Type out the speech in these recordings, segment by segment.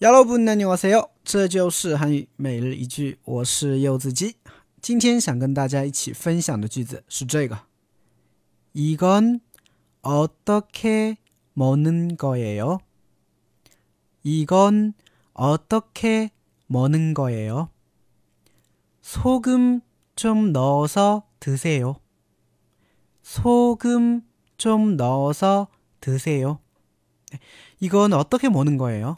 여러분 안녕하세요. 这就是韩语每日一句，我是柚子鸡。今天想跟大家一起分享的句子是这个：이건어떻게먹는거예요이건어떻게먹는거예요소금좀넣어서드세요소금좀넣어서드세요이건어떻게먹는거예요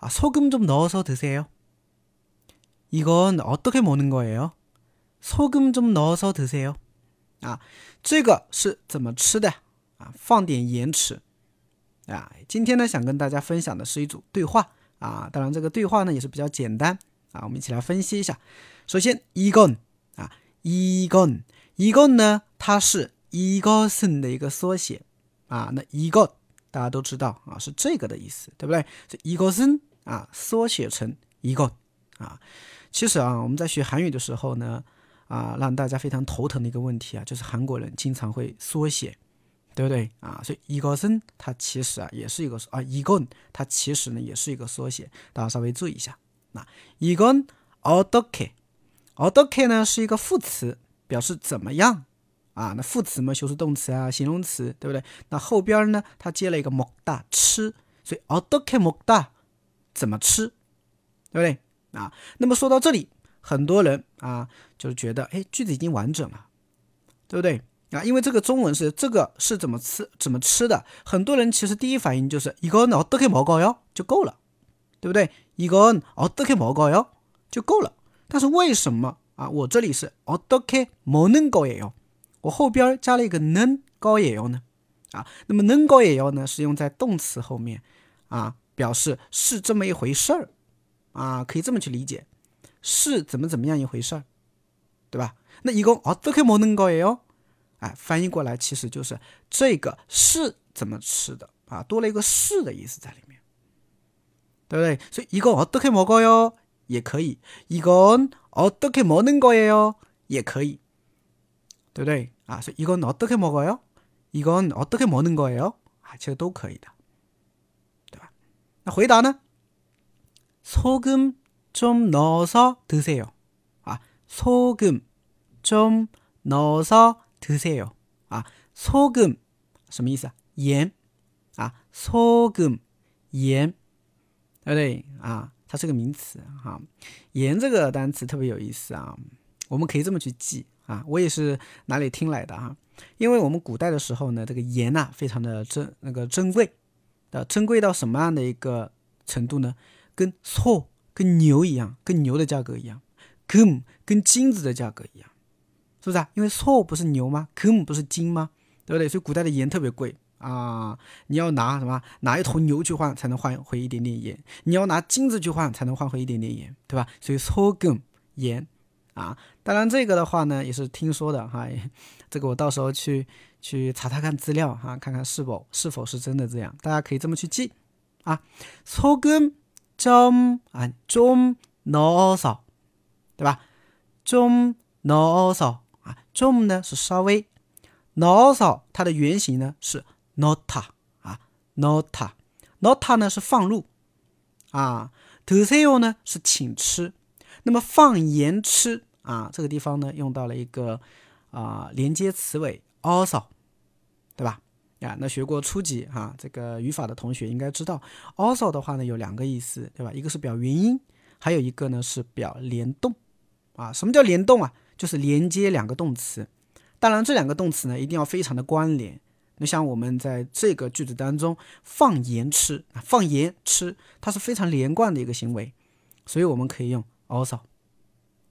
啊，소금좀넣어서드세요이건어떻게먹는거예요소금좀넣어서드세요啊，这个是怎么吃的啊？放点盐吃啊。今天呢，想跟大家分享的是一组对话啊。当然，这个对话呢也是比较简单啊。我们一起来分析一下。首先，이건啊，이건이건呢，它是이것은的一个缩写啊。那이것大家都知道啊，是这个的意思，对不对？这이것은 啊，缩写成一个啊，其实啊，我们在学韩语的时候呢，啊，让大家非常头疼的一个问题啊，就是韩国人经常会缩写，对不对啊？所以一个은它其实啊也是一个啊，一个它其实呢也是一个缩写，大家稍微注意一下。那一个어떻 게， 어떻게呢是一个副词，表示怎么样啊？那副词嘛，修饰动词啊，形容词，对不对？那后边呢，它接了一个먹다吃，所以어떻게먹다 怎么吃，对不对啊？那么说到这里，很多人啊，就是觉得，哎，句子已经完整了，对不对啊？因为这个中文是这个是怎么吃怎么吃的，很多人其实第一反应就是一个어떻게먹어 요， 就够了，对不对？一个어떻게먹어 요， 就够了。但是为什么啊？我这里是어떻게먹는거예 요， 我后边加了一个는거예요呢？啊，那么는거예요呢是用在动词后面啊。 表示是这么一回事儿。啊可以这么去理解。是怎么怎么样一回事儿对吧？那一共哦都可以没能过哟哎翻译过来其实就是这个是怎么吃的。啊多了一个是的意思在里面。对不对？所以一共哦都可以没过哟。也可以。一共哦都可以没能过哟。也可以。对不对？啊所以一共哦都可以没过哟。一共哦都可以没能过哟。啊其实都可以的。那回答呢？소금좀넣어서드세요啊，소금좀넣어서드세요啊，소금什么意思啊？盐啊，소금盐，对不对啊？它是个名词哈。盐这个单词特别有意思啊，我们可以这么去记啊。我也是哪里听来的哈？因为我们古代的时候呢，这个盐呐非常的珍那个珍贵。 的珍贵到什么样的一个程度呢？跟错跟牛一样，跟牛的价格一样，跟跟金子的价格一样，是不是啊？因为错不是牛吗？金不是金吗？对不对？所以古代的盐特别贵啊！你要拿什么？拿一头牛去换才能换回一点点盐？你要拿金子去换才能换回一点点盐，对吧？所以错跟盐。啊！当然这个的话呢，也是听说的哈，这个我到时候去。去查查看资料哈，看看是否是否是真的这样，大家可以这么去记啊。소금좀아좀넣어 서， 对吧？좀 넣어서啊，좀呢是稍微，넣어서它的原型呢是넣다啊，넣다 넣다呢是放入啊，드세요呢是请吃，那么放盐吃 啊，这个地方呢用到了一个啊连接词尾。also，对吧？呀，那学过初级哈这个语法的同学应该知道，also 的话呢有两个意思，对吧？一个是表原因，还有一个呢是表联动。啊，什么叫联动啊？就是连接两个动词。当然，这两个动词呢一定要非常的关联。那像我们在这个句子当中，放盐吃啊，放盐吃，它是非常连贯的一个行为，所以我们可以用 also，